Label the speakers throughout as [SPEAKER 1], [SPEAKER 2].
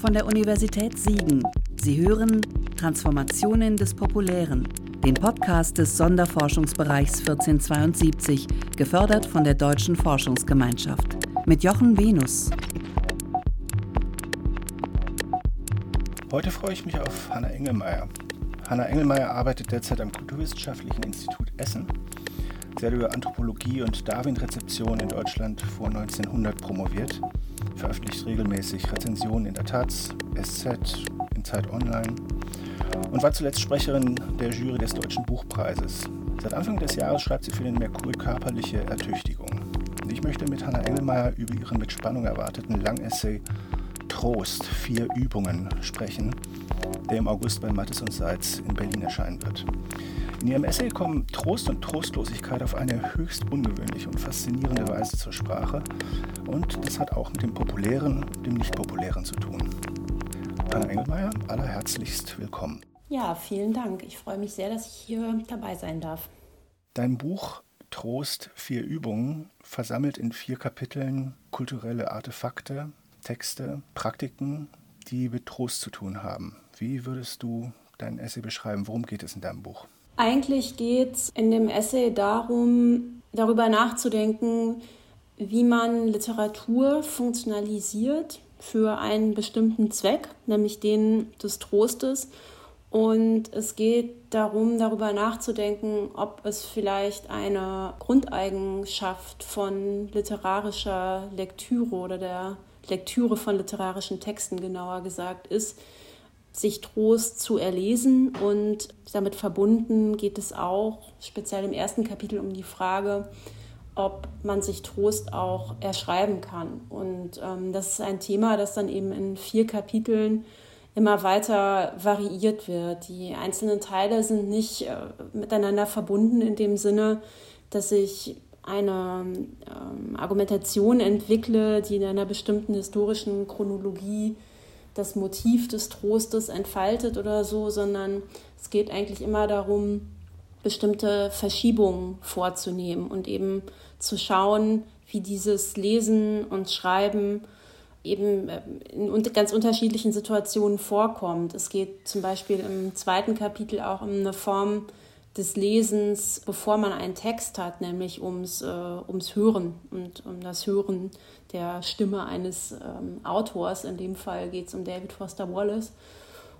[SPEAKER 1] von der Universität Siegen. Sie hören Transformationen des Populären, den Podcast des Sonderforschungsbereichs 1472, gefördert von der Deutschen Forschungsgemeinschaft. Mit Jochen Venus.
[SPEAKER 2] Heute freue ich mich auf Hanna Engelmeier. Hanna Engelmeier arbeitet derzeit am Kulturwissenschaftlichen Institut Essen. Hat über Anthropologie und Darwin-Rezeption in Deutschland vor 1900 promoviert, veröffentlicht regelmäßig Rezensionen in der Taz, SZ, in Zeit Online und war zuletzt Sprecherin der Jury des Deutschen Buchpreises. Seit Anfang des Jahres schreibt sie für den Merkur körperliche Ertüchtigung. Und ich möchte mit Hanna Engelmeier über ihren mit Spannung erwarteten Langessay Trost, vier Übungen sprechen, der im August bei Mattes und Seitz in Berlin erscheinen wird. In ihrem Essay kommen Trost und Trostlosigkeit auf eine höchst ungewöhnliche und faszinierende Weise zur Sprache. Und das hat auch mit dem Populären und dem Nicht-Populären zu tun. Anna Engelmeier, allerherzlichst willkommen.
[SPEAKER 3] Ja, vielen Dank. Ich freue mich sehr, dass ich hier dabei sein darf.
[SPEAKER 2] Dein Buch Trost, vier Übungen versammelt in vier Kapiteln kulturelle Artefakte, Texte, Praktiken, die mit Trost zu tun haben. Wie würdest du dein Essay beschreiben? Worum geht es in deinem Buch?
[SPEAKER 3] Eigentlich geht es in dem Essay darum, darüber nachzudenken, wie man Literatur funktionalisiert für einen bestimmten Zweck, nämlich den des Trostes. Und es geht darum, darüber nachzudenken, ob es vielleicht eine Grundeigenschaft von literarischer Lektüre oder der Lektüre von literarischen Texten genauer gesagt ist, sich Trost zu erlesen. Und damit verbunden geht es auch speziell im ersten Kapitel um die Frage, ob man sich Trost auch erschreiben kann. Und ähm, das ist ein Thema, das dann eben in vier Kapiteln immer weiter variiert wird. Die einzelnen Teile sind nicht äh, miteinander verbunden in dem Sinne, dass ich eine ähm, Argumentation entwickle, die in einer bestimmten historischen Chronologie das Motiv des Trostes entfaltet oder so, sondern es geht eigentlich immer darum, bestimmte Verschiebungen vorzunehmen und eben zu schauen, wie dieses Lesen und Schreiben eben äh, in ganz unterschiedlichen Situationen vorkommt. Es geht zum Beispiel im zweiten Kapitel auch um eine Form des Lesens, bevor man einen Text hat, nämlich ums, äh, ums Hören und um das Hören der Stimme eines ähm, Autors. In dem Fall geht es um David Foster Wallace.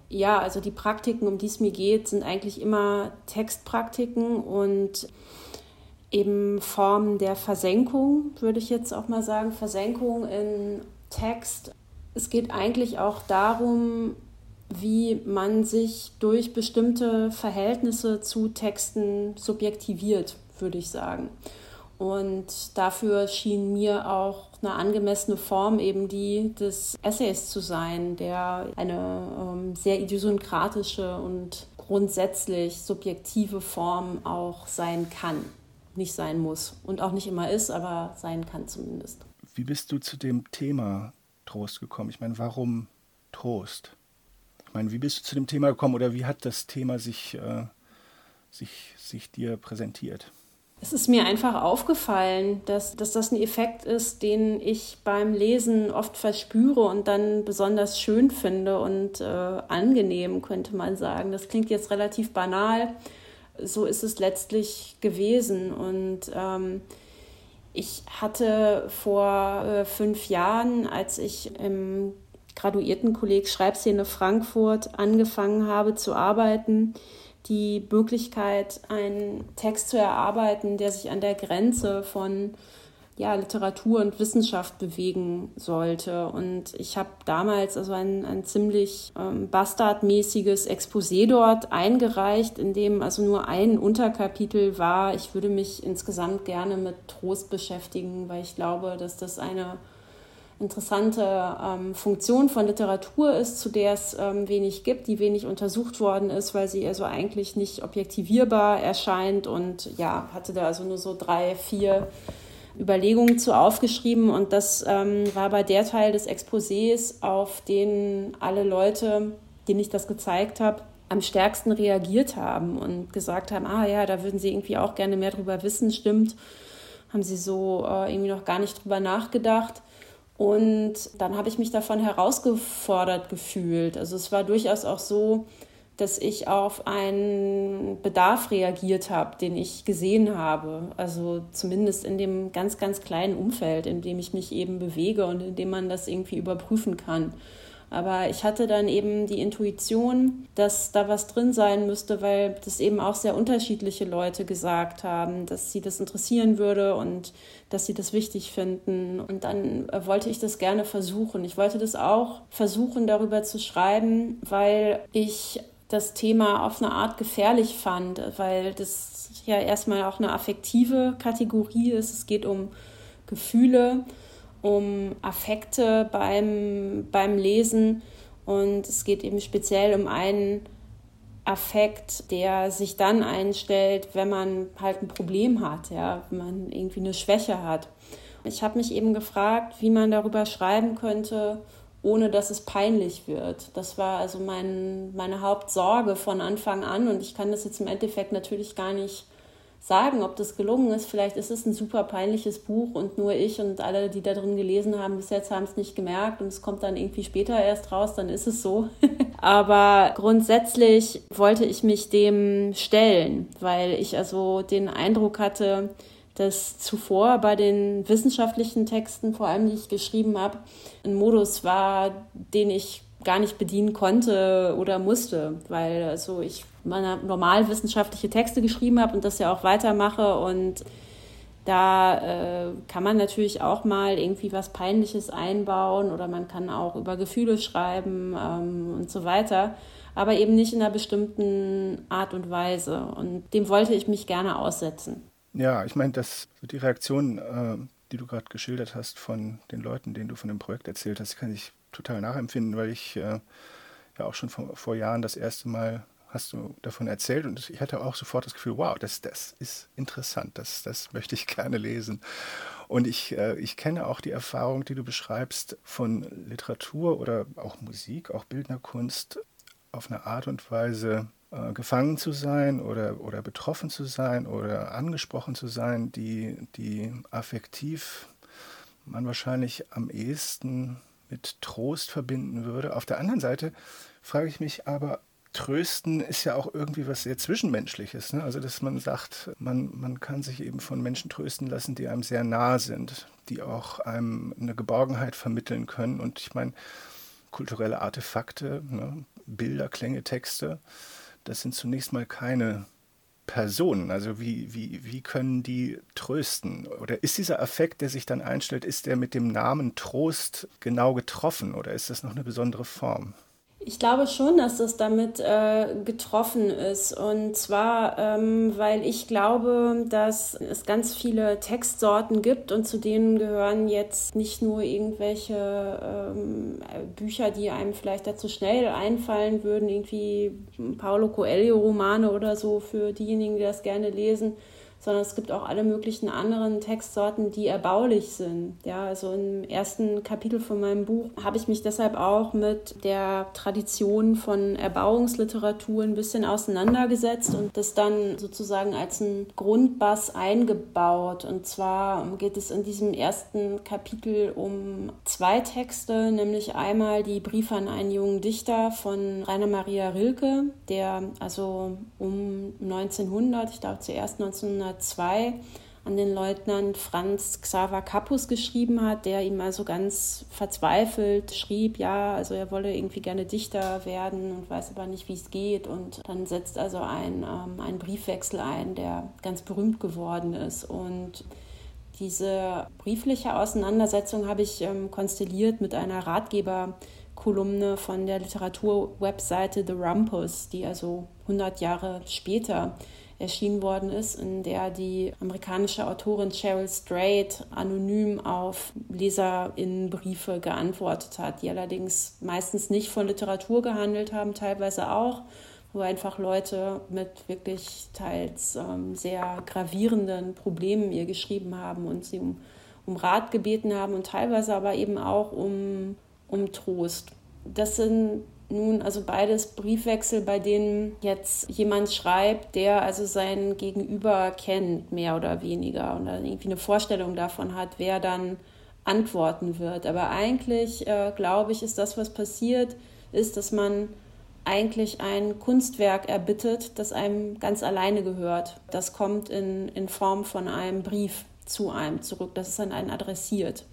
[SPEAKER 3] Ja, also die Praktiken, um die es mir geht, sind eigentlich immer Textpraktiken und eben Formen der Versenkung, würde ich jetzt auch mal sagen, Versenkung in Text. Es geht eigentlich auch darum, wie man sich durch bestimmte Verhältnisse zu Texten subjektiviert, würde ich sagen. Und dafür schien mir auch eine angemessene Form eben die des Essays zu sein, der eine ähm, sehr idiosynkratische und grundsätzlich subjektive Form auch sein kann. Nicht sein muss und auch nicht immer ist, aber sein kann zumindest.
[SPEAKER 2] Wie bist du zu dem Thema Trost gekommen? Ich meine, warum Trost? Ich meine, wie bist du zu dem Thema gekommen oder wie hat das Thema sich, äh, sich, sich dir präsentiert?
[SPEAKER 3] Es ist mir einfach aufgefallen, dass, dass das ein Effekt ist, den ich beim Lesen oft verspüre und dann besonders schön finde und äh, angenehm, könnte man sagen. Das klingt jetzt relativ banal. So ist es letztlich gewesen. Und ähm, ich hatte vor äh, fünf Jahren, als ich im Graduiertenkolleg Schreibszene Frankfurt angefangen habe zu arbeiten, die Möglichkeit, einen Text zu erarbeiten, der sich an der Grenze von ja, Literatur und Wissenschaft bewegen sollte. Und ich habe damals also ein, ein ziemlich ähm, bastardmäßiges Exposé dort eingereicht, in dem also nur ein Unterkapitel war. Ich würde mich insgesamt gerne mit Trost beschäftigen, weil ich glaube, dass das eine interessante ähm, Funktion von Literatur ist, zu der es ähm, wenig gibt, die wenig untersucht worden ist, weil sie also eigentlich nicht objektivierbar erscheint. Und ja, hatte da also nur so drei, vier Überlegungen zu aufgeschrieben. Und das ähm, war aber der Teil des Exposés, auf den alle Leute, denen ich das gezeigt habe, am stärksten reagiert haben und gesagt haben, ah ja, da würden sie irgendwie auch gerne mehr drüber wissen, stimmt, haben sie so äh, irgendwie noch gar nicht drüber nachgedacht. Und dann habe ich mich davon herausgefordert gefühlt. Also es war durchaus auch so, dass ich auf einen Bedarf reagiert habe, den ich gesehen habe. Also zumindest in dem ganz, ganz kleinen Umfeld, in dem ich mich eben bewege und in dem man das irgendwie überprüfen kann. Aber ich hatte dann eben die Intuition, dass da was drin sein müsste, weil das eben auch sehr unterschiedliche Leute gesagt haben, dass sie das interessieren würde und dass sie das wichtig finden. Und dann wollte ich das gerne versuchen. Ich wollte das auch versuchen, darüber zu schreiben, weil ich das Thema auf eine Art gefährlich fand, weil das ja erstmal auch eine affektive Kategorie ist. Es geht um Gefühle um Affekte beim, beim Lesen und es geht eben speziell um einen Affekt, der sich dann einstellt, wenn man halt ein Problem hat, ja, wenn man irgendwie eine Schwäche hat. Ich habe mich eben gefragt, wie man darüber schreiben könnte, ohne dass es peinlich wird. Das war also mein, meine Hauptsorge von Anfang an und ich kann das jetzt im Endeffekt natürlich gar nicht sagen, ob das gelungen ist. Vielleicht ist es ein super peinliches Buch und nur ich und alle, die da drin gelesen haben, bis jetzt haben es nicht gemerkt und es kommt dann irgendwie später erst raus, dann ist es so. Aber grundsätzlich wollte ich mich dem stellen, weil ich also den Eindruck hatte, dass zuvor bei den wissenschaftlichen Texten, vor allem die ich geschrieben habe, ein Modus war, den ich gar nicht bedienen konnte oder musste, weil also ich meine normal wissenschaftliche Texte geschrieben habe und das ja auch weitermache und da äh, kann man natürlich auch mal irgendwie was Peinliches einbauen oder man kann auch über Gefühle schreiben ähm, und so weiter, aber eben nicht in einer bestimmten Art und Weise. Und dem wollte ich mich gerne aussetzen.
[SPEAKER 2] Ja, ich meine, dass die Reaktion, äh, die du gerade geschildert hast von den Leuten, denen du von dem Projekt erzählt hast, kann ich total nachempfinden, weil ich äh, ja auch schon vor, vor, Jahren das erste Mal hast du davon erzählt und ich hatte auch sofort das Gefühl, wow, das, das ist interessant, das, das möchte ich gerne lesen. Und ich, äh, ich kenne auch die Erfahrung, die du beschreibst von Literatur oder auch Musik, auch Bildnerkunst auf eine Art und Weise äh, gefangen zu sein oder, oder betroffen zu sein oder angesprochen zu sein, die, die affektiv man wahrscheinlich am ehesten mit Trost verbinden würde. Auf der anderen Seite frage ich mich aber, Trösten ist ja auch irgendwie was sehr Zwischenmenschliches. Ne? Also, dass man sagt, man, man kann sich eben von Menschen trösten lassen, die einem sehr nah sind, die auch einem eine Geborgenheit vermitteln können. Und ich meine, kulturelle Artefakte, ne? Bilder, Klänge, Texte, das sind zunächst mal keine Personen? Also wie, wie, wie können die trösten? Oder ist dieser Affekt, der sich dann einstellt, ist der mit dem Namen Trost genau getroffen oder ist das noch eine besondere Form?
[SPEAKER 3] Ich glaube schon, dass das damit äh, getroffen ist. Und zwar, ähm, weil ich glaube, dass es ganz viele Textsorten gibt und zu denen gehören jetzt nicht nur irgendwelche ähm, Bücher, die einem vielleicht dazu schnell einfallen würden, irgendwie Paulo Coelho-Romane oder so für diejenigen, die das gerne lesen sondern es gibt auch alle möglichen anderen Textsorten, die erbaulich sind. Ja, also im ersten Kapitel von meinem Buch habe ich mich deshalb auch mit der Tradition von Erbauungsliteratur ein bisschen auseinandergesetzt und das dann sozusagen als ein Grundbass eingebaut. Und zwar geht es in diesem ersten Kapitel um zwei Texte, nämlich einmal die Briefe an einen jungen Dichter von Rainer Maria Rilke, der also um 1900, ich glaube zuerst 1900 1902 an den Leutnant Franz Xaver Kappus geschrieben hat, der ihm also ganz verzweifelt schrieb, ja, also er wolle irgendwie gerne Dichter werden und weiß aber nicht, wie es geht. Und dann setzt also ein, ähm, ein Briefwechsel ein, der ganz berühmt geworden ist. Und diese briefliche Auseinandersetzung habe ich ähm, konstelliert mit einer Ratgeberkolumne von der Literaturwebseite The Rumpus, die also 100 Jahre später erschienen worden ist, in der die amerikanische Autorin Cheryl Strait anonym auf Leserinnenbriefe geantwortet hat, die allerdings meistens nicht von Literatur gehandelt haben, teilweise auch, wo einfach Leute mit wirklich teils ähm, sehr gravierenden Problemen ihr geschrieben haben und sie um, um Rat gebeten haben und teilweise aber eben auch um, um Trost. Das sind nun also beides Briefwechsel, bei denen jetzt jemand schreibt, der also sein Gegenüber kennt, mehr oder weniger, und dann irgendwie eine Vorstellung davon hat, wer dann antworten wird. Aber eigentlich, äh, glaube ich, ist das, was passiert, ist, dass man eigentlich ein Kunstwerk erbittet, das einem ganz alleine gehört. Das kommt in, in Form von einem Brief zu einem zurück, das ist an einen adressiert.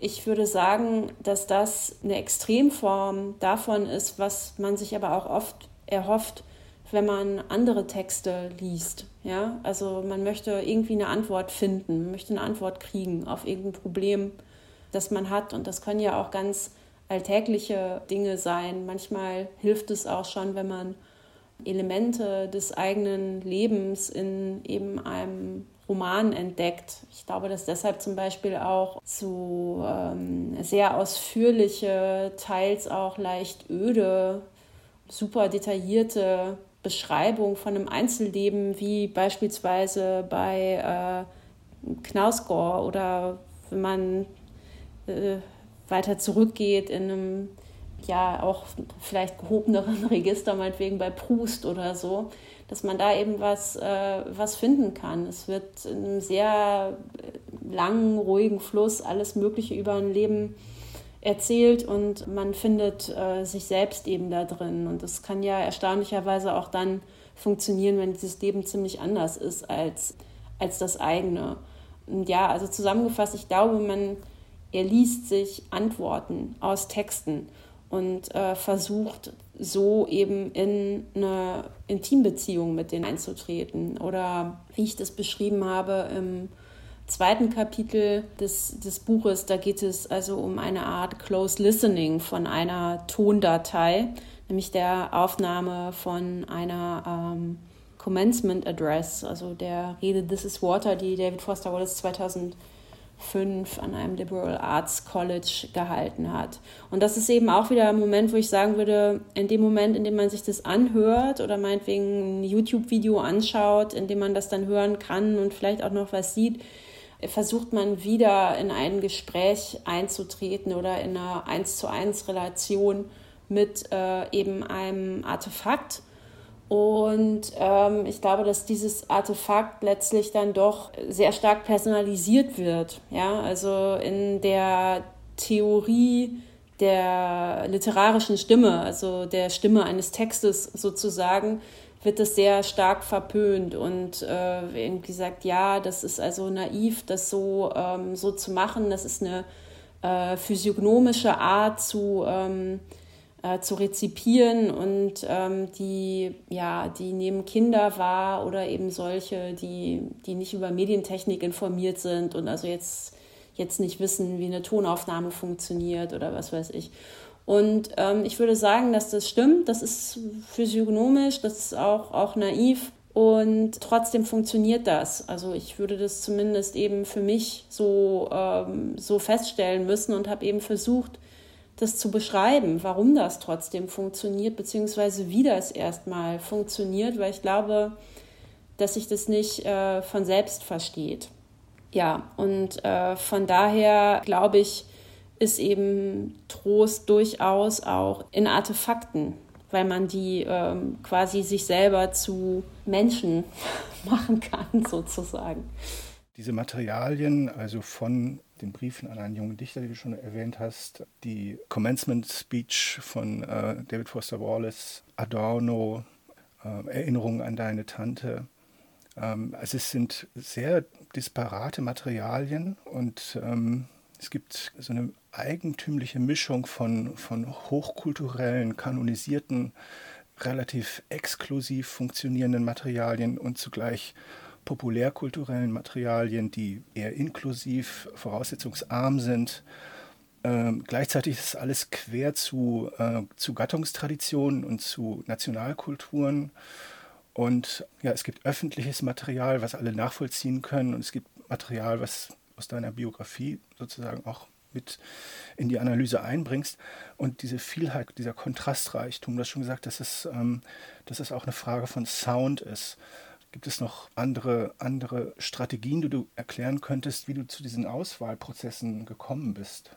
[SPEAKER 3] Ich würde sagen, dass das eine Extremform davon ist, was man sich aber auch oft erhofft, wenn man andere Texte liest. Ja? Also man möchte irgendwie eine Antwort finden, möchte eine Antwort kriegen auf irgendein Problem, das man hat. Und das können ja auch ganz alltägliche Dinge sein. Manchmal hilft es auch schon, wenn man Elemente des eigenen Lebens in eben einem Roman entdeckt. Ich glaube, dass deshalb zum Beispiel auch so ähm, sehr ausführliche, teils auch leicht öde, super detaillierte Beschreibung von einem Einzelleben, wie beispielsweise bei äh, Knausgård oder wenn man äh, weiter zurückgeht in einem ja auch vielleicht gehobeneren Register, meinetwegen bei Proust oder so, dass man da eben was, äh, was finden kann. Es wird in einem sehr langen, ruhigen Fluss alles Mögliche über ein Leben erzählt und man findet äh, sich selbst eben da drin. Und das kann ja erstaunlicherweise auch dann funktionieren, wenn dieses Leben ziemlich anders ist als, als das eigene. Und ja, also zusammengefasst, ich glaube, man er liest sich Antworten aus Texten und äh, versucht so eben in eine Intimbeziehung mit denen einzutreten. Oder wie ich das beschrieben habe im zweiten Kapitel des, des Buches, da geht es also um eine Art Close Listening von einer Tondatei, nämlich der Aufnahme von einer ähm, Commencement Address, also der Rede This is Water, die David Foster Wallace 2000 fünf an einem Liberal Arts College gehalten hat. Und das ist eben auch wieder ein Moment, wo ich sagen würde, in dem Moment, in dem man sich das anhört oder meinetwegen ein YouTube-Video anschaut, in dem man das dann hören kann und vielleicht auch noch was sieht, versucht man wieder in ein Gespräch einzutreten oder in eine eins zu eins Relation mit äh, eben einem Artefakt und ähm, ich glaube, dass dieses Artefakt letztlich dann doch sehr stark personalisiert wird. Ja, also in der Theorie der literarischen Stimme, also der Stimme eines Textes sozusagen, wird das sehr stark verpönt und äh, irgendwie gesagt, ja, das ist also naiv, das so, ähm, so zu machen. Das ist eine äh, physiognomische Art zu ähm, äh, zu rezipieren und ähm, die, ja, die nehmen Kinder wahr oder eben solche, die, die nicht über Medientechnik informiert sind und also jetzt, jetzt nicht wissen, wie eine Tonaufnahme funktioniert oder was weiß ich. Und ähm, ich würde sagen, dass das stimmt, das ist physiognomisch, das ist auch, auch naiv und trotzdem funktioniert das. Also ich würde das zumindest eben für mich so, ähm, so feststellen müssen und habe eben versucht, das zu beschreiben, warum das trotzdem funktioniert, beziehungsweise wie das erstmal funktioniert, weil ich glaube, dass sich das nicht äh, von selbst versteht. Ja, und äh, von daher glaube ich, ist eben Trost durchaus auch in Artefakten, weil man die ähm, quasi sich selber zu Menschen machen kann, sozusagen.
[SPEAKER 2] Diese Materialien, also von den Briefen an einen jungen Dichter, die du schon erwähnt hast, die Commencement Speech von äh, David Foster Wallace, Adorno, äh, Erinnerungen an deine Tante. Ähm, also es sind sehr disparate Materialien und ähm, es gibt so eine eigentümliche Mischung von, von hochkulturellen, kanonisierten, relativ exklusiv funktionierenden Materialien und zugleich populärkulturellen Materialien, die eher inklusiv, voraussetzungsarm sind. Ähm, gleichzeitig ist alles quer zu, äh, zu Gattungstraditionen und zu Nationalkulturen. Und ja, es gibt öffentliches Material, was alle nachvollziehen können. Und es gibt Material, was aus deiner Biografie sozusagen auch mit in die Analyse einbringst. Und diese Vielheit, dieser Kontrastreichtum, du hast schon gesagt, dass es, ähm, dass es auch eine Frage von Sound ist. Gibt es noch andere, andere Strategien, die du erklären könntest, wie du zu diesen Auswahlprozessen gekommen bist?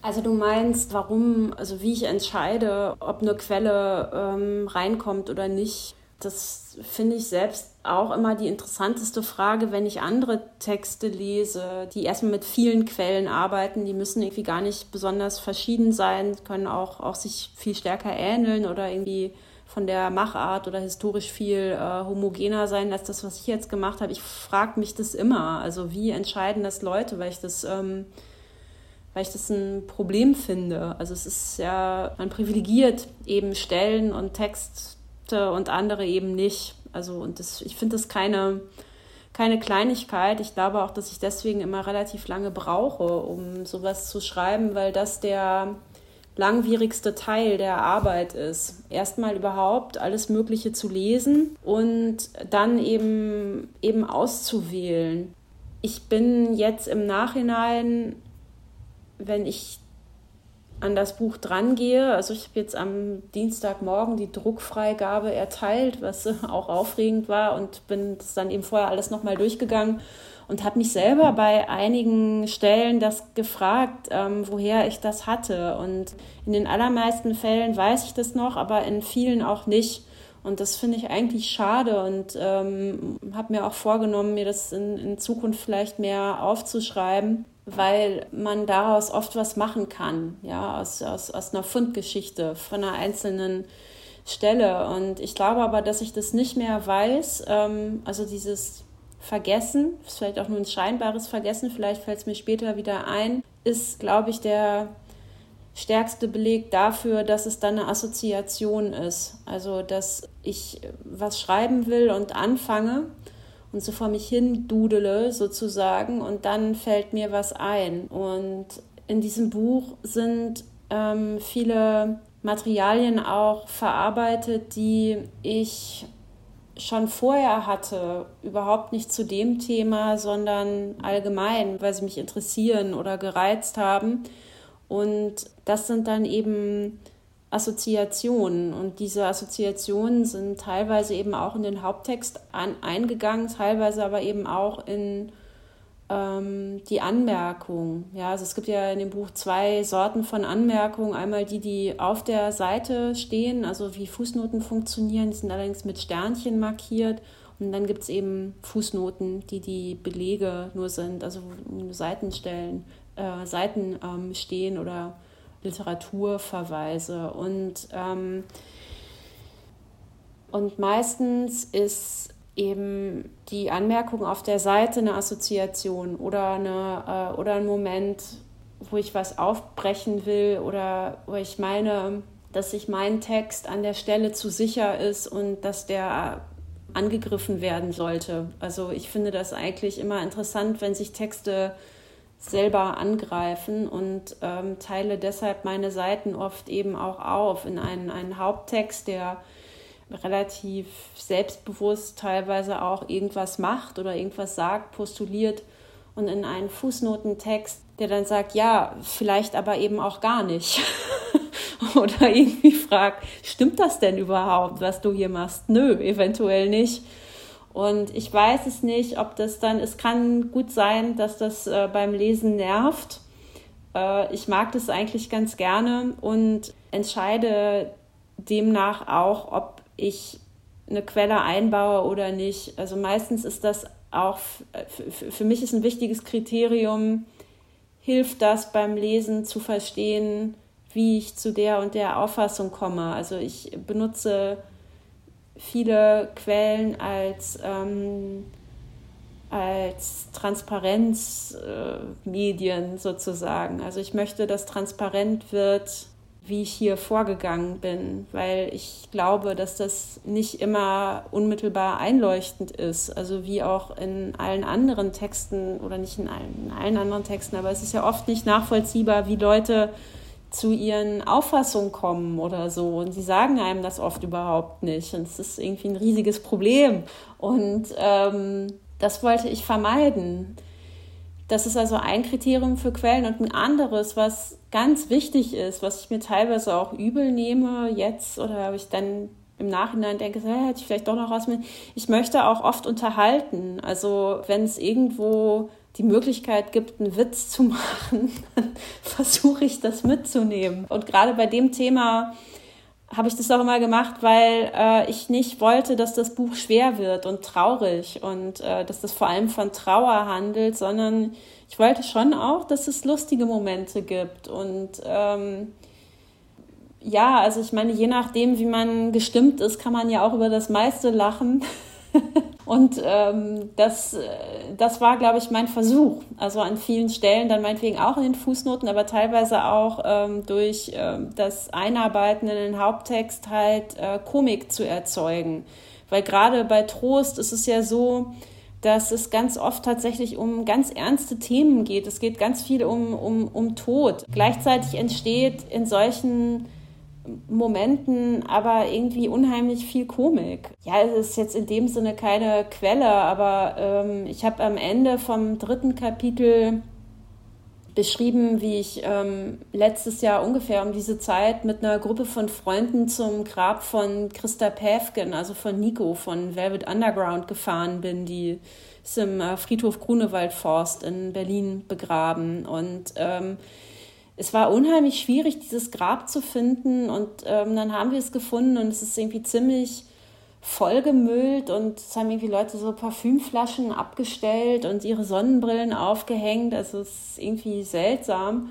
[SPEAKER 3] Also du meinst, warum, also wie ich entscheide, ob eine Quelle ähm, reinkommt oder nicht. das finde ich selbst auch immer die interessanteste Frage, wenn ich andere Texte lese, die erstmal mit vielen Quellen arbeiten. Die müssen irgendwie gar nicht besonders verschieden sein, können auch, auch sich viel stärker ähneln oder irgendwie von der Machart oder historisch viel äh, homogener sein als das, was ich jetzt gemacht habe. Ich frage mich das immer. Also wie entscheiden das Leute, weil ich das, ähm, weil ich das ein Problem finde. Also es ist ja, man privilegiert eben Stellen und Texte und andere eben nicht. Also und das, ich finde das keine, keine Kleinigkeit. Ich glaube auch, dass ich deswegen immer relativ lange brauche, um sowas zu schreiben, weil das der langwierigste Teil der Arbeit ist. Erstmal überhaupt alles Mögliche zu lesen und dann eben, eben auszuwählen. Ich bin jetzt im Nachhinein, wenn ich an das Buch drangehe, also ich habe jetzt am Dienstagmorgen die Druckfreigabe erteilt, was auch aufregend war und bin das dann eben vorher alles nochmal durchgegangen und habe mich selber bei einigen Stellen das gefragt, ähm, woher ich das hatte. Und in den allermeisten Fällen weiß ich das noch, aber in vielen auch nicht. Und das finde ich eigentlich schade und ähm, habe mir auch vorgenommen, mir das in, in Zukunft vielleicht mehr aufzuschreiben, weil man daraus oft was machen kann, ja, aus, aus, aus einer Fundgeschichte von einer einzelnen Stelle. Und ich glaube aber, dass ich das nicht mehr weiß. Ähm, also dieses Vergessen, vielleicht auch nur ein scheinbares Vergessen, vielleicht fällt es mir später wieder ein, ist, glaube ich, der stärkste Beleg dafür, dass es dann eine Assoziation ist. Also, dass ich was schreiben will und anfange und so vor mich hin dudele sozusagen und dann fällt mir was ein. Und in diesem Buch sind ähm, viele Materialien auch verarbeitet, die ich schon vorher hatte, überhaupt nicht zu dem Thema, sondern allgemein, weil sie mich interessieren oder gereizt haben. Und das sind dann eben Assoziationen. Und diese Assoziationen sind teilweise eben auch in den Haupttext an, eingegangen, teilweise aber eben auch in ähm, die Anmerkung. Ja, also es gibt ja in dem Buch zwei Sorten von Anmerkungen. Einmal die, die auf der Seite stehen, also wie Fußnoten funktionieren, die sind allerdings mit Sternchen markiert. Und dann gibt es eben Fußnoten, die die Belege nur sind, also Seitenstellen, äh, Seiten ähm, stehen oder Literaturverweise. Und, ähm, und meistens ist eben die Anmerkung auf der Seite eine Assoziation oder, eine, äh, oder ein Moment, wo ich was aufbrechen will oder wo ich meine, dass sich mein Text an der Stelle zu sicher ist und dass der angegriffen werden sollte. Also ich finde das eigentlich immer interessant, wenn sich Texte selber angreifen und ähm, teile deshalb meine Seiten oft eben auch auf in einen, einen Haupttext, der relativ selbstbewusst teilweise auch irgendwas macht oder irgendwas sagt, postuliert und in einen Fußnotentext, der dann sagt, ja, vielleicht aber eben auch gar nicht. oder irgendwie fragt, stimmt das denn überhaupt, was du hier machst? Nö, eventuell nicht. Und ich weiß es nicht, ob das dann, es kann gut sein, dass das äh, beim Lesen nervt. Äh, ich mag das eigentlich ganz gerne und entscheide demnach auch, ob ich eine Quelle einbaue oder nicht. Also meistens ist das auch, für mich ist ein wichtiges Kriterium, hilft das beim Lesen zu verstehen, wie ich zu der und der Auffassung komme. Also ich benutze viele Quellen als, ähm, als Transparenzmedien äh, sozusagen. Also ich möchte, dass transparent wird, wie ich hier vorgegangen bin, weil ich glaube, dass das nicht immer unmittelbar einleuchtend ist. Also wie auch in allen anderen Texten oder nicht in allen, in allen anderen Texten, aber es ist ja oft nicht nachvollziehbar, wie Leute zu ihren Auffassungen kommen oder so. Und sie sagen einem das oft überhaupt nicht. Und es ist irgendwie ein riesiges Problem. Und ähm, das wollte ich vermeiden. Das ist also ein Kriterium für Quellen und ein anderes, was ganz wichtig ist, was ich mir teilweise auch übel nehme jetzt oder habe ich dann im Nachhinein denke, hey, hätte ich vielleicht doch noch was mit. Ich möchte auch oft unterhalten. Also wenn es irgendwo die Möglichkeit gibt, einen Witz zu machen, dann versuche ich das mitzunehmen. Und gerade bei dem Thema habe ich das auch immer gemacht, weil äh, ich nicht wollte, dass das Buch schwer wird und traurig und äh, dass das vor allem von Trauer handelt, sondern ich wollte schon auch, dass es lustige Momente gibt und ähm, ja, also ich meine, je nachdem, wie man gestimmt ist, kann man ja auch über das meiste lachen. Und ähm, das, äh, das war, glaube ich, mein Versuch. Also an vielen Stellen dann meinetwegen auch in den Fußnoten, aber teilweise auch ähm, durch ähm, das Einarbeiten in den Haupttext halt äh, Komik zu erzeugen. Weil gerade bei Trost ist es ja so, dass es ganz oft tatsächlich um ganz ernste Themen geht. Es geht ganz viel um, um, um Tod. Gleichzeitig entsteht in solchen Momenten aber irgendwie unheimlich viel Komik. Ja, es ist jetzt in dem Sinne keine Quelle, aber ähm, ich habe am Ende vom dritten Kapitel beschrieben, wie ich ähm, letztes Jahr ungefähr um diese Zeit mit einer Gruppe von Freunden zum Grab von Christa Päfgen, also von Nico von Velvet Underground gefahren bin. Die ist im äh, Friedhof Grunewald-Forst in Berlin begraben. Und ähm, es war unheimlich schwierig, dieses Grab zu finden. Und ähm, dann haben wir es gefunden und es ist irgendwie ziemlich vollgemüllt und es haben irgendwie Leute so Parfümflaschen abgestellt und ihre Sonnenbrillen aufgehängt. Also es ist irgendwie seltsam.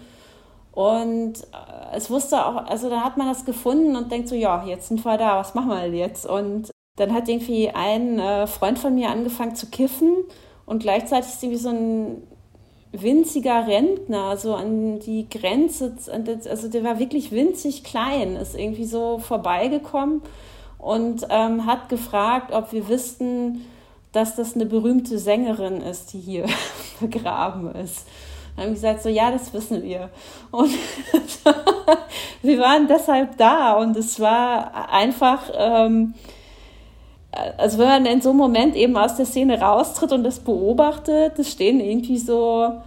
[SPEAKER 3] Und äh, es wusste auch, also dann hat man das gefunden und denkt so, ja, jetzt sind wir da, was machen wir jetzt? Und dann hat irgendwie ein äh, Freund von mir angefangen zu kiffen und gleichzeitig ist irgendwie so ein winziger Rentner, so an die Grenze, also der war wirklich winzig klein, ist irgendwie so vorbeigekommen und ähm, hat gefragt, ob wir wüssten, dass das eine berühmte Sängerin ist, die hier begraben ist. Dann haben wir gesagt, so ja, das wissen wir. Und wir waren deshalb da und es war einfach, ähm, also wenn man in so einem Moment eben aus der Szene raustritt und das beobachtet, es stehen irgendwie so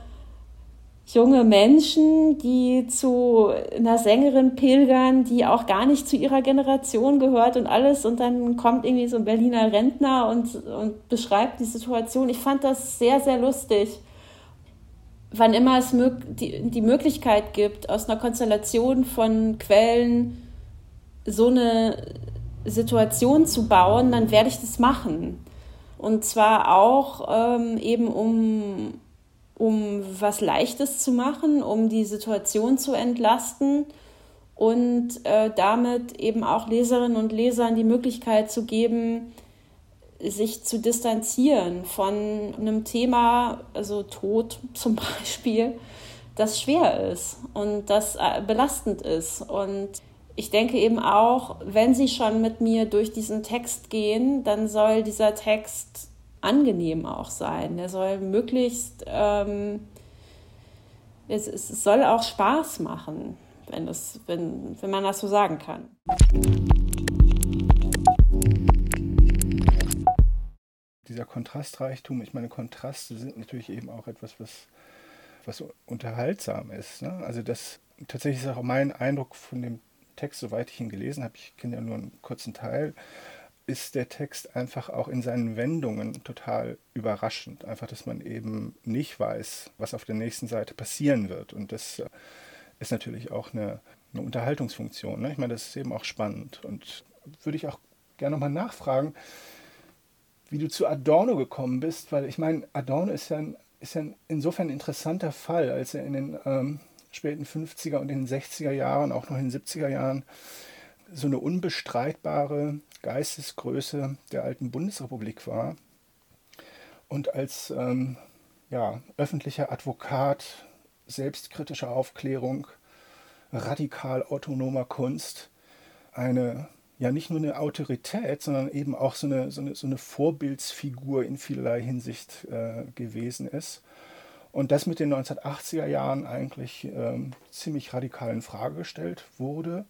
[SPEAKER 3] junge Menschen, die zu einer Sängerin pilgern, die auch gar nicht zu ihrer Generation gehört und alles. Und dann kommt irgendwie so ein Berliner Rentner und, und beschreibt die Situation. Ich fand das sehr, sehr lustig. Wann immer es die, die Möglichkeit gibt, aus einer Konstellation von Quellen so eine Situation zu bauen, dann werde ich das machen. Und zwar auch ähm, eben um um was Leichtes zu machen, um die Situation zu entlasten und äh, damit eben auch Leserinnen und Lesern die Möglichkeit zu geben, sich zu distanzieren von einem Thema, also Tod zum Beispiel, das schwer ist und das äh, belastend ist. Und ich denke eben auch, wenn Sie schon mit mir durch diesen Text gehen, dann soll dieser Text angenehm auch sein. Der soll möglichst, ähm, es, es soll auch Spaß machen, wenn, das, wenn, wenn man das so sagen kann.
[SPEAKER 2] Dieser Kontrastreichtum, ich meine, Kontraste sind natürlich eben auch etwas, was, was unterhaltsam ist. Ne? Also das tatsächlich ist auch mein Eindruck von dem Text, soweit ich ihn gelesen habe, ich kenne ja nur einen kurzen Teil, ist der Text einfach auch in seinen Wendungen total überraschend. Einfach, dass man eben nicht weiß, was auf der nächsten Seite passieren wird. Und das äh, ist natürlich auch eine, eine Unterhaltungsfunktion. Ne? Ich meine, das ist eben auch spannend. Und würde ich auch gerne nochmal nachfragen, wie du zu Adorno gekommen bist, weil ich meine, Adorno ist ja, ein, ist ja insofern ein interessanter Fall, als er in den ähm, späten 50er und in den 60er Jahren, auch noch in den 70er Jahren, so eine unbestreitbare Geistesgröße der alten Bundesrepublik war und als ähm, ja, öffentlicher Advokat selbstkritischer Aufklärung, radikal autonomer Kunst eine ja nicht nur eine Autorität, sondern eben auch so eine, so eine, so eine Vorbildsfigur in vielerlei Hinsicht äh, gewesen ist. Und das mit den 1980er Jahren eigentlich ähm, ziemlich radikal in Frage gestellt wurde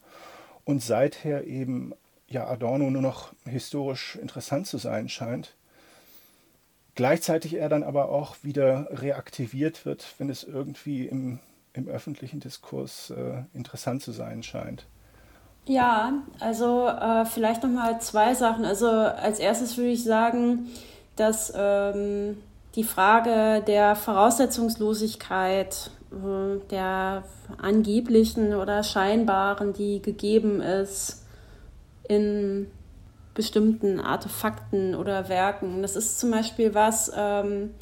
[SPEAKER 2] und seither eben ja, Adorno nur noch historisch interessant zu sein scheint. Gleichzeitig er dann aber auch wieder reaktiviert wird, wenn es irgendwie im, im öffentlichen Diskurs äh, interessant zu sein scheint.
[SPEAKER 3] Ja, also äh, vielleicht nochmal zwei Sachen. Also als erstes würde ich sagen, dass ähm, die Frage der Voraussetzungslosigkeit, der angeblichen oder scheinbaren, die gegeben ist, in bestimmten Artefakten oder Werken. Das ist zum Beispiel was, ähm,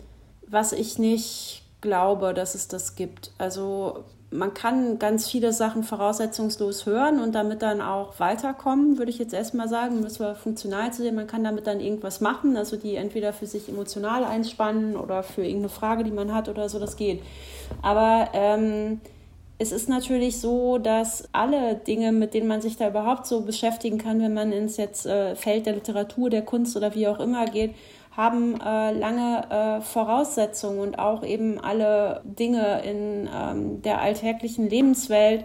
[SPEAKER 3] was ich nicht glaube, dass es das gibt. Also man kann ganz viele Sachen voraussetzungslos hören und damit dann auch weiterkommen, würde ich jetzt erstmal sagen, um das war funktional zu sehen. Man kann damit dann irgendwas machen, also die entweder für sich emotional einspannen oder für irgendeine Frage, die man hat oder so, das geht. Aber ähm, es ist natürlich so, dass alle Dinge, mit denen man sich da überhaupt so beschäftigen kann, wenn man ins jetzt äh, Feld der Literatur, der Kunst oder wie auch immer geht, haben äh, lange äh, Voraussetzungen und auch eben alle Dinge in ähm, der alltäglichen Lebenswelt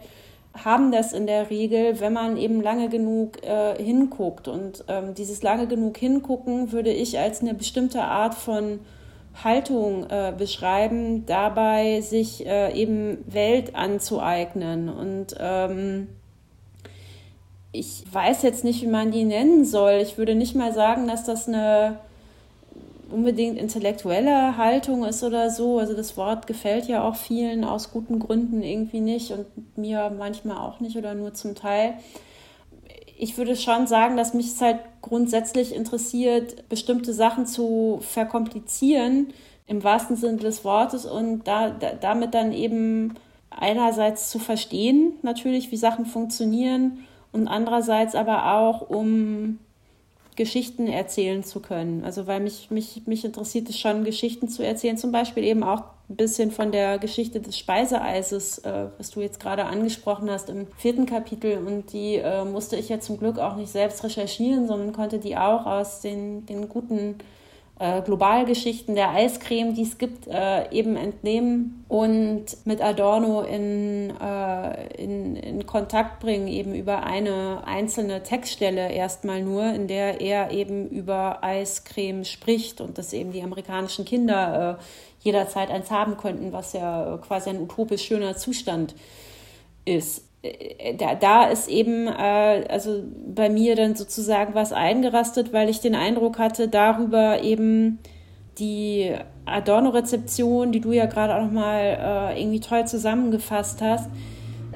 [SPEAKER 3] haben das in der Regel, wenn man eben lange genug äh, hinguckt. Und ähm, dieses lange genug hingucken würde ich als eine bestimmte Art von Haltung äh, beschreiben, dabei sich äh, eben Welt anzueignen. Und ähm, ich weiß jetzt nicht, wie man die nennen soll. Ich würde nicht mal sagen, dass das eine unbedingt intellektuelle Haltung ist oder so. Also das Wort gefällt ja auch vielen aus guten Gründen irgendwie nicht und mir manchmal auch nicht oder nur zum Teil. Ich würde schon sagen, dass mich es halt grundsätzlich interessiert, bestimmte Sachen zu verkomplizieren, im wahrsten Sinne des Wortes, und da, da, damit dann eben einerseits zu verstehen, natürlich, wie Sachen funktionieren, und andererseits aber auch, um Geschichten erzählen zu können. Also weil mich, mich, mich interessiert es schon, Geschichten zu erzählen, zum Beispiel eben auch ein bisschen von der Geschichte des Speiseeises, äh, was du jetzt gerade angesprochen hast im vierten Kapitel. Und die äh, musste ich ja zum Glück auch nicht selbst recherchieren, sondern konnte die auch aus den, den guten äh, Globalgeschichten der Eiscreme, die es gibt, äh, eben entnehmen und mit Adorno in, äh, in, in Kontakt bringen, eben über eine einzelne Textstelle erstmal nur, in der er eben über Eiscreme spricht und dass eben die amerikanischen Kinder äh, jederzeit eins haben könnten, was ja quasi ein utopisch schöner Zustand ist da, da ist eben äh, also bei mir dann sozusagen was eingerastet, weil ich den Eindruck hatte, darüber eben die Adorno-Rezeption, die du ja gerade auch nochmal äh, irgendwie toll zusammengefasst hast,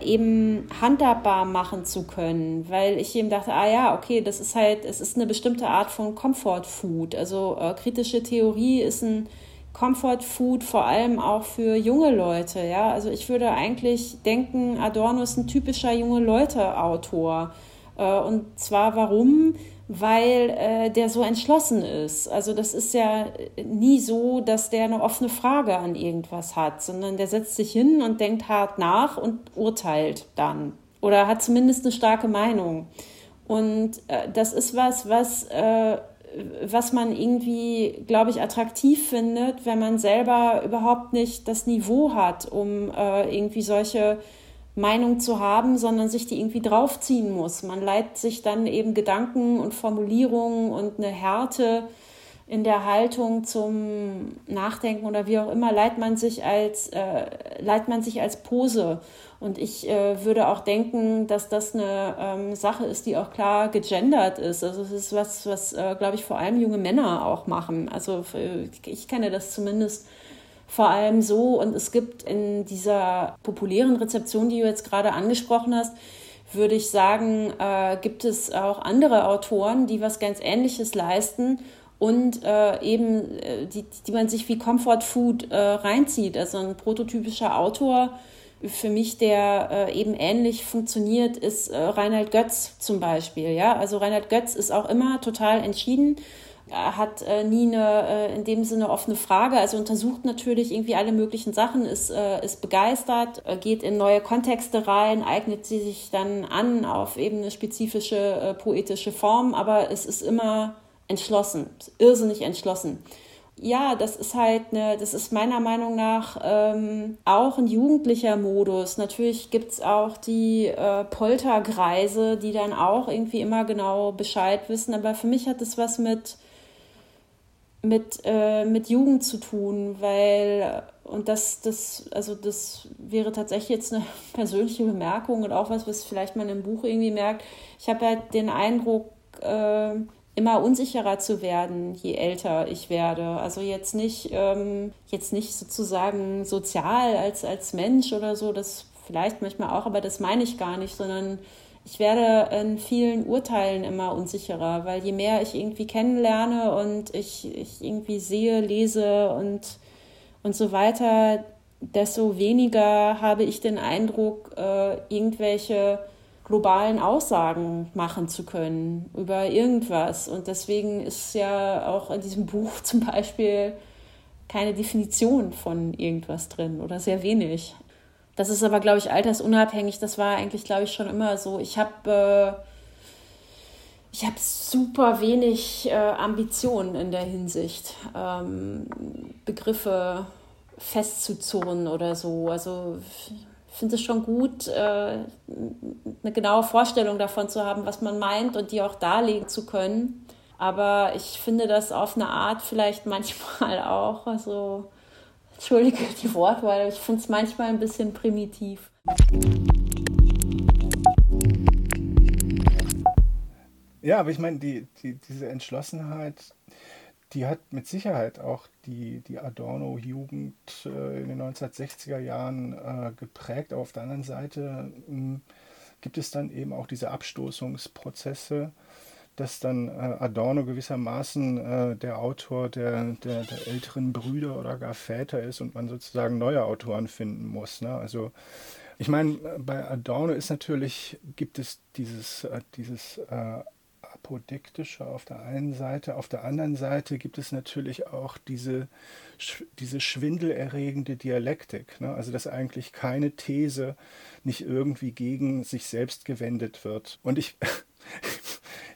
[SPEAKER 3] eben handhabbar machen zu können, weil ich eben dachte, ah ja, okay, das ist halt, es ist eine bestimmte Art von Comfort Food. Also äh, kritische Theorie ist ein Comfort Food vor allem auch für junge Leute. Ja, also ich würde eigentlich denken, Adorno ist ein typischer junge Leute Autor. Äh, und zwar warum? Weil äh, der so entschlossen ist. Also das ist ja nie so, dass der eine offene Frage an irgendwas hat, sondern der setzt sich hin und denkt hart nach und urteilt dann. Oder hat zumindest eine starke Meinung. Und äh, das ist was, was äh, was man irgendwie, glaube ich, attraktiv findet, wenn man selber überhaupt nicht das Niveau hat, um äh, irgendwie solche Meinungen zu haben, sondern sich die irgendwie draufziehen muss. Man leiht sich dann eben Gedanken und Formulierungen und eine Härte in der Haltung zum Nachdenken oder wie auch immer, leiht man sich als, äh, leiht man sich als Pose. Und ich äh, würde auch denken, dass das eine ähm, Sache ist, die auch klar gegendert ist. Also es ist was, was, äh, glaube ich, vor allem junge Männer auch machen. Also ich kenne das zumindest vor allem so. Und es gibt in dieser populären Rezeption, die du jetzt gerade angesprochen hast, würde ich sagen, äh, gibt es auch andere Autoren, die was ganz Ähnliches leisten und äh, eben äh, die, die man sich wie Comfort Food äh, reinzieht. Also ein prototypischer Autor für mich, der äh, eben ähnlich funktioniert, ist äh, Reinhard Götz zum Beispiel. Ja, also Reinhard Götz ist auch immer total entschieden. Er hat äh, nie eine in dem Sinne offene Frage, also untersucht natürlich irgendwie alle möglichen Sachen, ist, ist begeistert, geht in neue Kontexte rein, eignet sie sich dann an auf eben eine spezifische poetische Form, aber es ist immer entschlossen, irrsinnig entschlossen. Ja, das ist halt eine, das ist meiner Meinung nach ähm, auch ein jugendlicher Modus. Natürlich gibt es auch die äh, Poltergreise, die dann auch irgendwie immer genau Bescheid wissen, aber für mich hat das was mit, mit, äh, mit Jugend zu tun, weil, und das, das, also das wäre tatsächlich jetzt eine persönliche Bemerkung und auch was, was vielleicht man im Buch irgendwie merkt. Ich habe halt den Eindruck, äh, immer unsicherer zu werden, je älter ich werde. Also jetzt nicht, ähm, jetzt nicht sozusagen sozial als, als Mensch oder so, das vielleicht manchmal auch, aber das meine ich gar nicht, sondern ich werde in vielen Urteilen immer unsicherer, weil je mehr ich irgendwie kennenlerne und ich, ich irgendwie sehe, lese und, und so weiter, desto weniger habe ich den Eindruck, äh, irgendwelche globalen Aussagen machen zu können über irgendwas. Und deswegen ist ja auch in diesem Buch zum Beispiel keine Definition von irgendwas drin oder sehr wenig. Das ist aber, glaube ich, altersunabhängig. Das war eigentlich, glaube ich, schon immer so. Ich habe äh, habe super wenig äh, Ambitionen in der Hinsicht, ähm, Begriffe festzuzurren oder so. Also ich finde es schon gut, äh, eine genaue Vorstellung davon zu haben, was man meint und die auch darlegen zu können. Aber ich finde das auf eine Art vielleicht manchmal auch, also entschuldige die Wortwahl, ich finde es manchmal ein bisschen primitiv.
[SPEAKER 2] Ja, aber ich meine, die, die, diese Entschlossenheit, die hat mit Sicherheit auch die, die Adorno-Jugend äh, in den 1960er Jahren äh, geprägt. Aber auf der anderen Seite mh, hm, gibt es dann eben auch diese Abstoßungsprozesse, dass dann äh, Adorno gewissermaßen äh, der Autor der, der, der, älteren Brüder oder gar Väter ist und man sozusagen neue Autoren finden muss. Ne? Also ich meine, bei Adorno ist natürlich, gibt es dieses, äh, dieses äh, apodiktische auf der einen Seite, auf der anderen Seite gibt es natürlich auch diese, diese schwindelerregende Dialektik, ne? also dass eigentlich keine These nicht irgendwie gegen sich selbst gewendet wird. Und ich,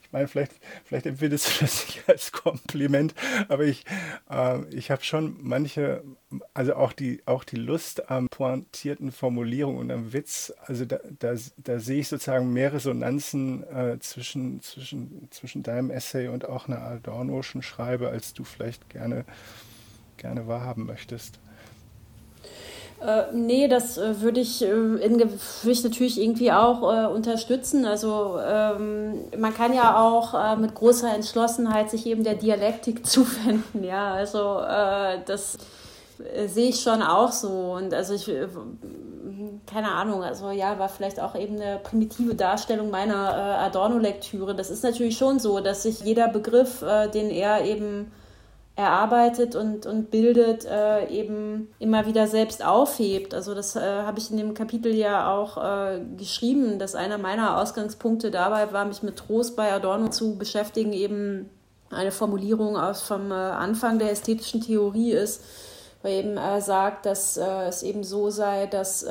[SPEAKER 2] ich meine, vielleicht, vielleicht empfindest du das nicht als Kompliment, aber ich, äh, ich habe schon manche, also auch die, auch die Lust am pointierten Formulierung und am Witz, also da, da, da sehe ich sozusagen mehr Resonanzen äh, zwischen, zwischen, zwischen deinem Essay und auch einer Adornoschen Schreibe, als du vielleicht gerne, gerne wahrhaben möchtest.
[SPEAKER 3] Äh, nee, das äh, würde ich, äh, würd ich natürlich irgendwie auch äh, unterstützen. Also ähm, man kann ja auch äh, mit großer Entschlossenheit sich eben der Dialektik zuwenden. Ja, also äh, das sehe ich schon auch so. Und also ich, keine Ahnung, also ja, war vielleicht auch eben eine primitive Darstellung meiner Adorno-Lektüre. Das ist natürlich schon so, dass sich jeder Begriff, den er eben erarbeitet und, und bildet, äh, eben immer wieder selbst aufhebt. Also das äh, habe ich in dem Kapitel ja auch äh, geschrieben, dass einer meiner Ausgangspunkte dabei war, mich mit Trost bei Adorno zu beschäftigen, eben eine Formulierung aus vom äh, Anfang der ästhetischen Theorie ist, er eben äh, sagt, dass äh, es eben so sei, dass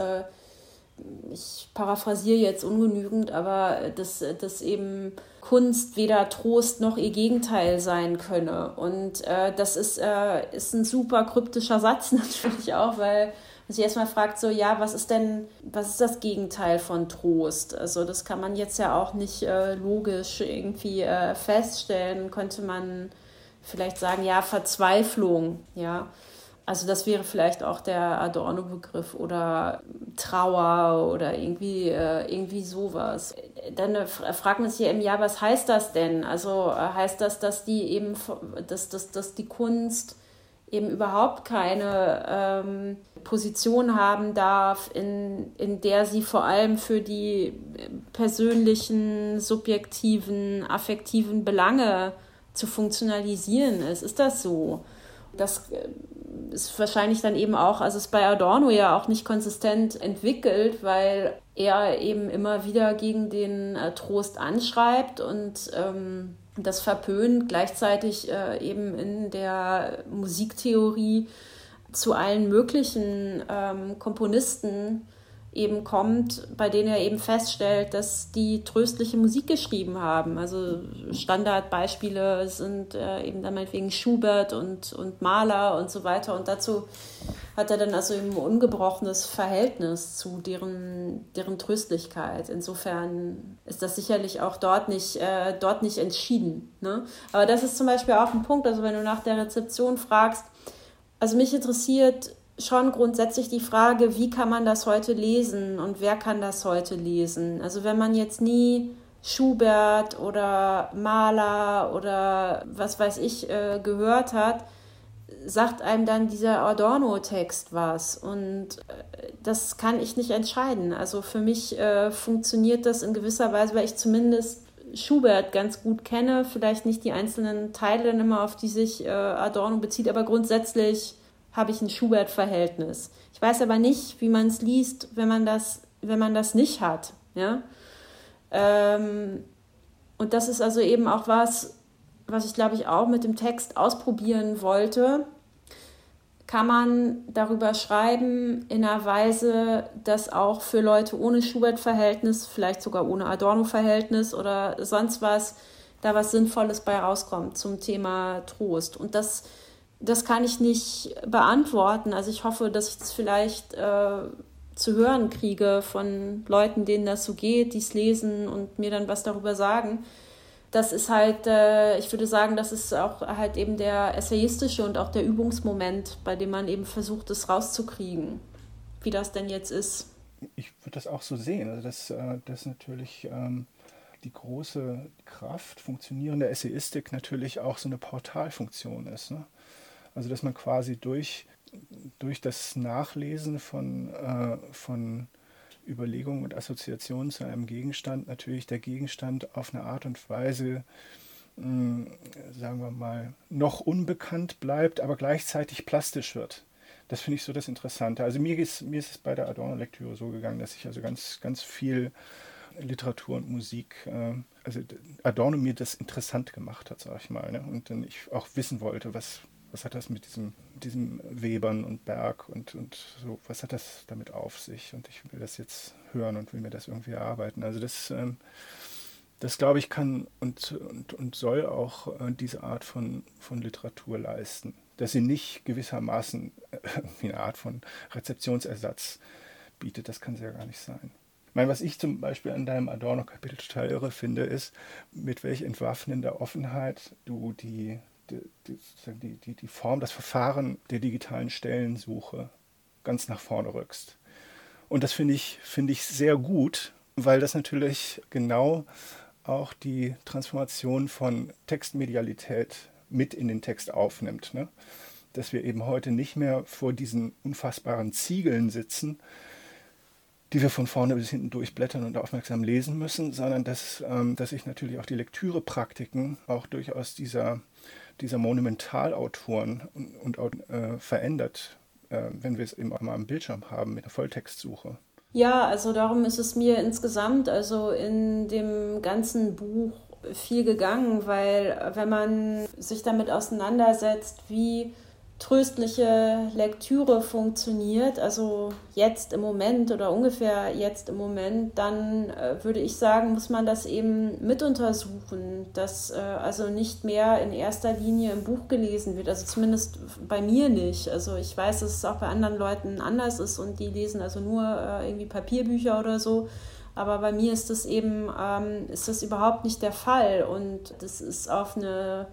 [SPEAKER 3] ich paraphrasiere jetzt ungenügend, aber dass, dass eben Kunst weder Trost noch ihr Gegenteil sein könne. Und äh, das ist, äh, ist ein super kryptischer Satz natürlich auch, weil man sich erstmal fragt, so, ja, was ist denn, was ist das Gegenteil von Trost? Also das kann man jetzt ja auch nicht äh, logisch irgendwie äh, feststellen. Könnte man vielleicht sagen, ja, Verzweiflung, ja. Also das wäre vielleicht auch der Adorno-Begriff oder Trauer oder irgendwie, äh, irgendwie sowas. Dann äh, fragt man sich eben, ja, was heißt das denn? Also äh, heißt das, dass die eben, dass, dass, dass die Kunst eben überhaupt keine ähm, Position haben darf, in, in der sie vor allem für die persönlichen, subjektiven, affektiven Belange zu funktionalisieren ist. Ist das so? Das äh, ist wahrscheinlich dann eben auch, also ist bei Adorno ja auch nicht konsistent entwickelt, weil er eben immer wieder gegen den äh, Trost anschreibt und ähm, das verpönt, gleichzeitig äh, eben in der Musiktheorie zu allen möglichen ähm, Komponisten eben kommt, bei denen er eben feststellt, dass die tröstliche Musik geschrieben haben. Also Standardbeispiele sind äh, eben dann meinetwegen Schubert und, und Mahler und so weiter. Und dazu hat er dann also eben ein ungebrochenes Verhältnis zu deren, deren Tröstlichkeit. Insofern ist das sicherlich auch dort nicht, äh, dort nicht entschieden. Ne? Aber das ist zum Beispiel auch ein Punkt, also wenn du nach der Rezeption fragst, also mich interessiert schon grundsätzlich die Frage, wie kann man das heute lesen und wer kann das heute lesen? Also wenn man jetzt nie Schubert oder Maler oder was weiß ich äh, gehört hat, sagt einem dann dieser Adorno-Text was. Und äh, das kann ich nicht entscheiden. Also für mich äh, funktioniert das in gewisser Weise, weil ich zumindest Schubert ganz gut kenne, vielleicht nicht die einzelnen Teile dann immer, auf die sich äh, Adorno bezieht, aber grundsätzlich habe ich ein Schubert-Verhältnis. Ich weiß aber nicht, wie man es liest, wenn man das, wenn man das nicht hat. Ja? Ähm, und das ist also eben auch was, was ich glaube ich auch mit dem Text ausprobieren wollte. Kann man darüber schreiben in einer Weise, dass auch für Leute ohne Schubert-Verhältnis, vielleicht sogar ohne Adorno-Verhältnis oder sonst was, da was Sinnvolles bei rauskommt zum Thema Trost. Und das, das kann ich nicht beantworten. Also ich hoffe, dass ich das vielleicht äh, zu hören kriege von Leuten, denen das so geht, die es lesen und mir dann was darüber sagen. Das ist halt, äh, ich würde sagen, das ist auch halt eben der essayistische und auch der Übungsmoment, bei dem man eben versucht, es rauszukriegen, wie das denn jetzt ist.
[SPEAKER 2] Ich würde das auch so sehen. Also dass äh, das natürlich ähm, die große Kraft funktionierender Essayistik natürlich auch so eine Portalfunktion ist. Ne? Also dass man quasi durch durch das Nachlesen von, äh, von Überlegungen und Assoziationen zu einem Gegenstand natürlich der Gegenstand auf eine Art und Weise, sagen wir mal, noch unbekannt bleibt, aber gleichzeitig plastisch wird. Das finde ich so das Interessante. Also mir ist, mir ist es bei der Adorno-Lektüre so gegangen, dass ich also ganz, ganz viel Literatur und Musik, äh, also Adorno mir das interessant gemacht hat, sag ich mal. Ne? Und dann ich auch wissen wollte, was, was hat das mit diesem, diesem Webern und Berg und, und so, was hat das damit auf sich? Und ich will das jetzt hören und will mir das irgendwie erarbeiten. Also das, ähm, das glaube ich, kann und, und, und soll auch äh, diese Art von, von Literatur leisten. Dass sie nicht gewissermaßen äh, eine Art von Rezeptionsersatz bietet, das kann sie ja gar nicht sein. Ich meine, was ich zum Beispiel an deinem Adorno-Kapitel total irre finde, ist, mit welch entwaffnender Offenheit du die die, die, die, Form, das Verfahren der digitalen Stellensuche ganz nach vorne rückst. Und das finde ich, find ich sehr gut, weil das natürlich genau auch die Transformation von Textmedialität mit in den Text aufnimmt. Ne? Dass wir eben heute nicht mehr vor diesen unfassbaren Ziegeln sitzen, die wir von vorne bis hinten durchblättern und aufmerksam lesen müssen, sondern dass, ähm, dass sich natürlich auch die Lektürepraktiken auch durchaus dieser dieser Monumentalautoren und, und äh, verändert, äh, wenn wir es eben auch mal am Bildschirm haben mit der Volltextsuche.
[SPEAKER 3] Ja, also darum ist es mir insgesamt, also in dem ganzen Buch viel gegangen, weil wenn man sich damit auseinandersetzt, wie tröstliche Lektüre funktioniert, also jetzt im Moment oder ungefähr jetzt im Moment, dann äh, würde ich sagen, muss man das eben mit untersuchen, dass äh, also nicht mehr in erster Linie im Buch gelesen wird, also zumindest bei mir nicht. Also ich weiß, dass es auch bei anderen Leuten anders ist und die lesen also nur äh, irgendwie Papierbücher oder so. Aber bei mir ist das eben, ähm, ist das überhaupt nicht der Fall und das ist auf eine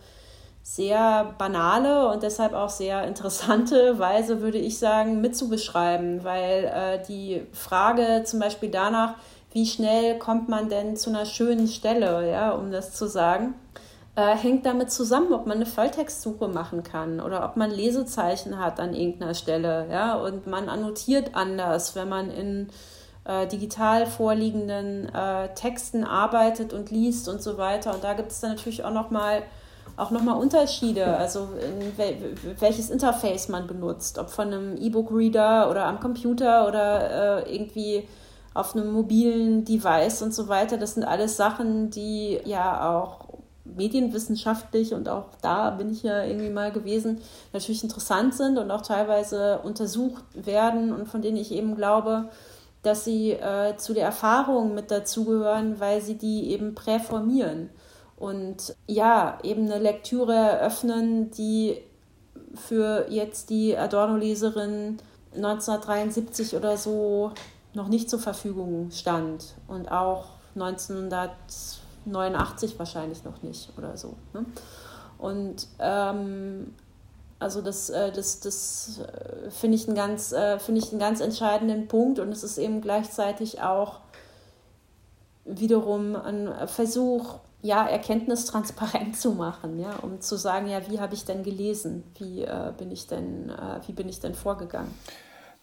[SPEAKER 3] sehr banale und deshalb auch sehr interessante Weise, würde ich sagen, mitzubeschreiben, weil äh, die Frage zum Beispiel danach, wie schnell kommt man denn zu einer schönen Stelle, ja, um das zu sagen, äh, hängt damit zusammen, ob man eine Volltextsuche machen kann oder ob man Lesezeichen hat an irgendeiner Stelle, ja, und man annotiert anders, wenn man in äh, digital vorliegenden äh, Texten arbeitet und liest und so weiter. Und da gibt es dann natürlich auch noch mal auch nochmal Unterschiede, also welches Interface man benutzt, ob von einem E-Book-Reader oder am Computer oder äh, irgendwie auf einem mobilen Device und so weiter. Das sind alles Sachen, die ja auch medienwissenschaftlich und auch da bin ich ja irgendwie mal gewesen, natürlich interessant sind und auch teilweise untersucht werden und von denen ich eben glaube, dass sie äh, zu der Erfahrung mit dazugehören, weil sie die eben präformieren und ja, eben eine Lektüre eröffnen, die für jetzt die Adorno-Leserin 1973 oder so noch nicht zur Verfügung stand und auch 1989 wahrscheinlich noch nicht oder so. Ne? Und ähm, also das, äh, das, das äh, finde ich, äh, find ich einen ganz entscheidenden Punkt und es ist eben gleichzeitig auch wiederum ein Versuch, ja, Erkenntnis transparent zu machen, ja, um zu sagen, ja, wie habe ich denn gelesen? Wie, äh, bin ich denn, äh, wie bin ich denn vorgegangen?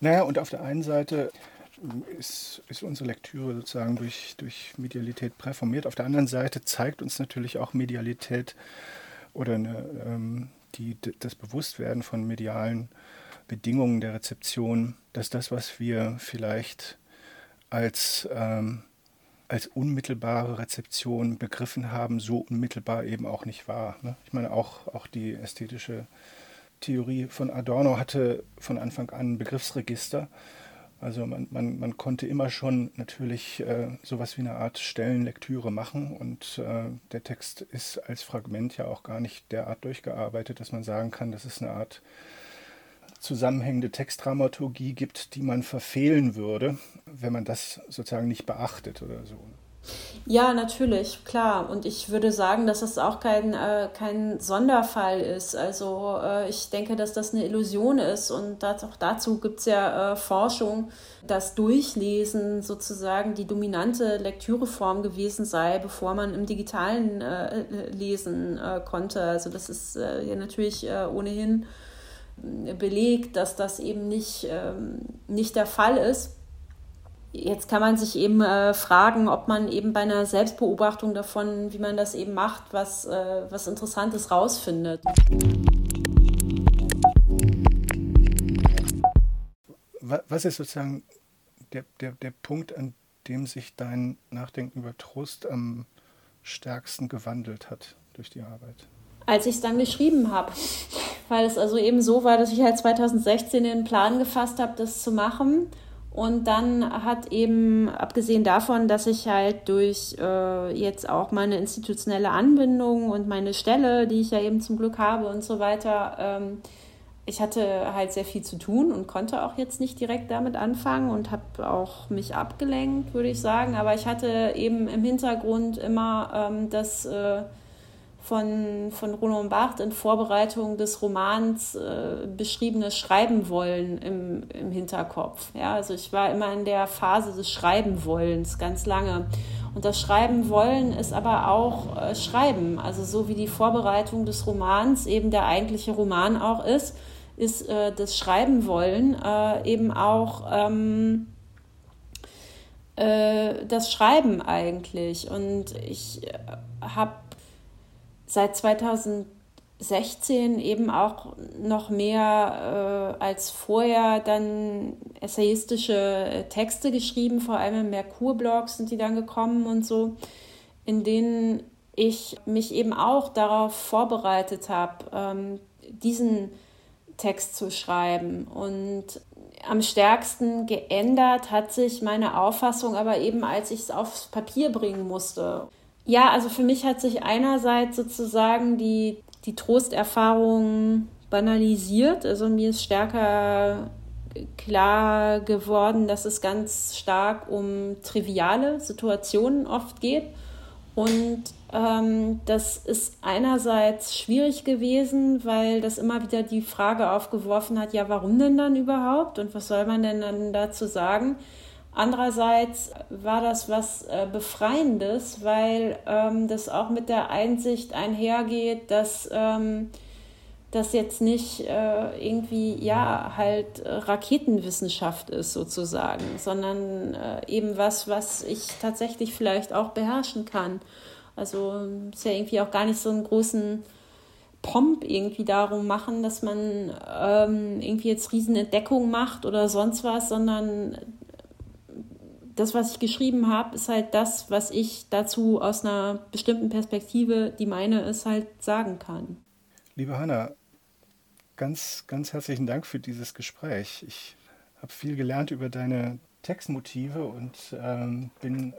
[SPEAKER 2] Naja, und auf der einen Seite ist, ist unsere Lektüre sozusagen durch, durch Medialität präformiert. Auf der anderen Seite zeigt uns natürlich auch Medialität oder eine, ähm, die, das Bewusstwerden von medialen Bedingungen der Rezeption, dass das, was wir vielleicht als, ähm, als unmittelbare Rezeption begriffen haben, so unmittelbar eben auch nicht war. Ne? Ich meine, auch, auch die ästhetische Theorie von Adorno hatte von Anfang an ein Begriffsregister. Also man, man, man konnte immer schon natürlich äh, sowas wie eine Art Stellenlektüre machen und äh, der Text ist als Fragment ja auch gar nicht derart durchgearbeitet, dass man sagen kann, das ist eine Art zusammenhängende Textdramaturgie gibt, die man verfehlen würde, wenn man das sozusagen nicht beachtet oder so.
[SPEAKER 3] Ja, natürlich, klar. Und ich würde sagen, dass das auch kein, äh, kein Sonderfall ist. Also äh, ich denke, dass das eine Illusion ist. Und das, auch dazu gibt es ja äh, Forschung, dass Durchlesen sozusagen die dominante Lektüreform gewesen sei, bevor man im digitalen äh, lesen äh, konnte. Also das ist äh, ja natürlich ohnehin belegt, dass das eben nicht, ähm, nicht der Fall ist. Jetzt kann man sich eben äh, fragen, ob man eben bei einer Selbstbeobachtung davon, wie man das eben macht, was, äh, was Interessantes rausfindet.
[SPEAKER 2] Was ist sozusagen der, der, der Punkt, an dem sich dein Nachdenken über Trost am stärksten gewandelt hat durch die Arbeit?
[SPEAKER 3] Als ich es dann geschrieben habe, weil es also eben so war, dass ich halt 2016 den Plan gefasst habe, das zu machen und dann hat eben, abgesehen davon, dass ich halt durch äh, jetzt auch meine institutionelle Anbindung und meine Stelle, die ich ja eben zum Glück habe und so weiter, ähm, ich hatte halt sehr viel zu tun und konnte auch jetzt nicht direkt damit anfangen und habe auch mich abgelenkt, würde ich sagen. Aber ich hatte eben im Hintergrund immer ähm, das. Äh, von, von Roland Barthes in Vorbereitung des Romans äh, beschriebenes Schreiben wollen im, im Hinterkopf. Ja, also ich war immer in der Phase des Schreibenwollens ganz lange. Und das Schreiben wollen ist aber auch äh, Schreiben. Also so wie die Vorbereitung des Romans eben der eigentliche Roman auch ist, ist äh, das Schreiben wollen äh, eben auch ähm, äh, das Schreiben eigentlich. Und ich äh, habe seit 2016 eben auch noch mehr äh, als vorher dann essayistische Texte geschrieben, vor allem im Merkur-Blogs sind die dann gekommen und so, in denen ich mich eben auch darauf vorbereitet habe, ähm, diesen Text zu schreiben. Und am stärksten geändert hat sich meine Auffassung aber eben, als ich es aufs Papier bringen musste. Ja, also für mich hat sich einerseits sozusagen die, die Trosterfahrung banalisiert. Also mir ist stärker klar geworden, dass es ganz stark um triviale Situationen oft geht. Und ähm, das ist einerseits schwierig gewesen, weil das immer wieder die Frage aufgeworfen hat, ja, warum denn dann überhaupt und was soll man denn dann dazu sagen? Andererseits war das was äh, Befreiendes, weil ähm, das auch mit der Einsicht einhergeht, dass ähm, das jetzt nicht äh, irgendwie, ja, halt äh, Raketenwissenschaft ist sozusagen, sondern äh, eben was, was ich tatsächlich vielleicht auch beherrschen kann. Also ist ja irgendwie auch gar nicht so einen großen Pomp irgendwie darum machen, dass man ähm, irgendwie jetzt Riesenentdeckungen macht oder sonst was, sondern das, was ich geschrieben habe, ist halt das, was ich dazu aus einer bestimmten Perspektive, die meine ist, halt sagen kann.
[SPEAKER 2] Liebe Hanna, ganz, ganz herzlichen Dank für dieses Gespräch. Ich habe viel gelernt über deine Textmotive und ähm, bin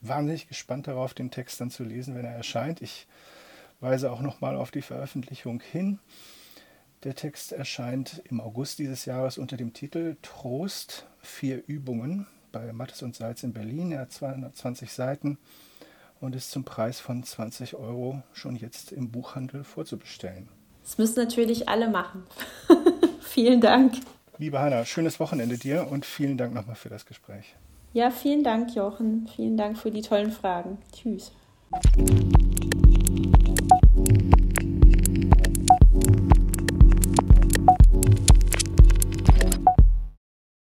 [SPEAKER 2] wahnsinnig gespannt darauf, den Text dann zu lesen, wenn er erscheint. Ich weise auch nochmal auf die Veröffentlichung hin. Der Text erscheint im August dieses Jahres unter dem Titel Trost, vier Übungen bei Mattes und Salz in Berlin. Er hat 220 Seiten und ist zum Preis von 20 Euro schon jetzt im Buchhandel vorzubestellen.
[SPEAKER 3] Das müssen natürlich alle machen. vielen Dank.
[SPEAKER 2] Liebe Hanna, schönes Wochenende dir und vielen Dank nochmal für das Gespräch.
[SPEAKER 3] Ja, vielen Dank, Jochen. Vielen Dank für die tollen Fragen. Tschüss.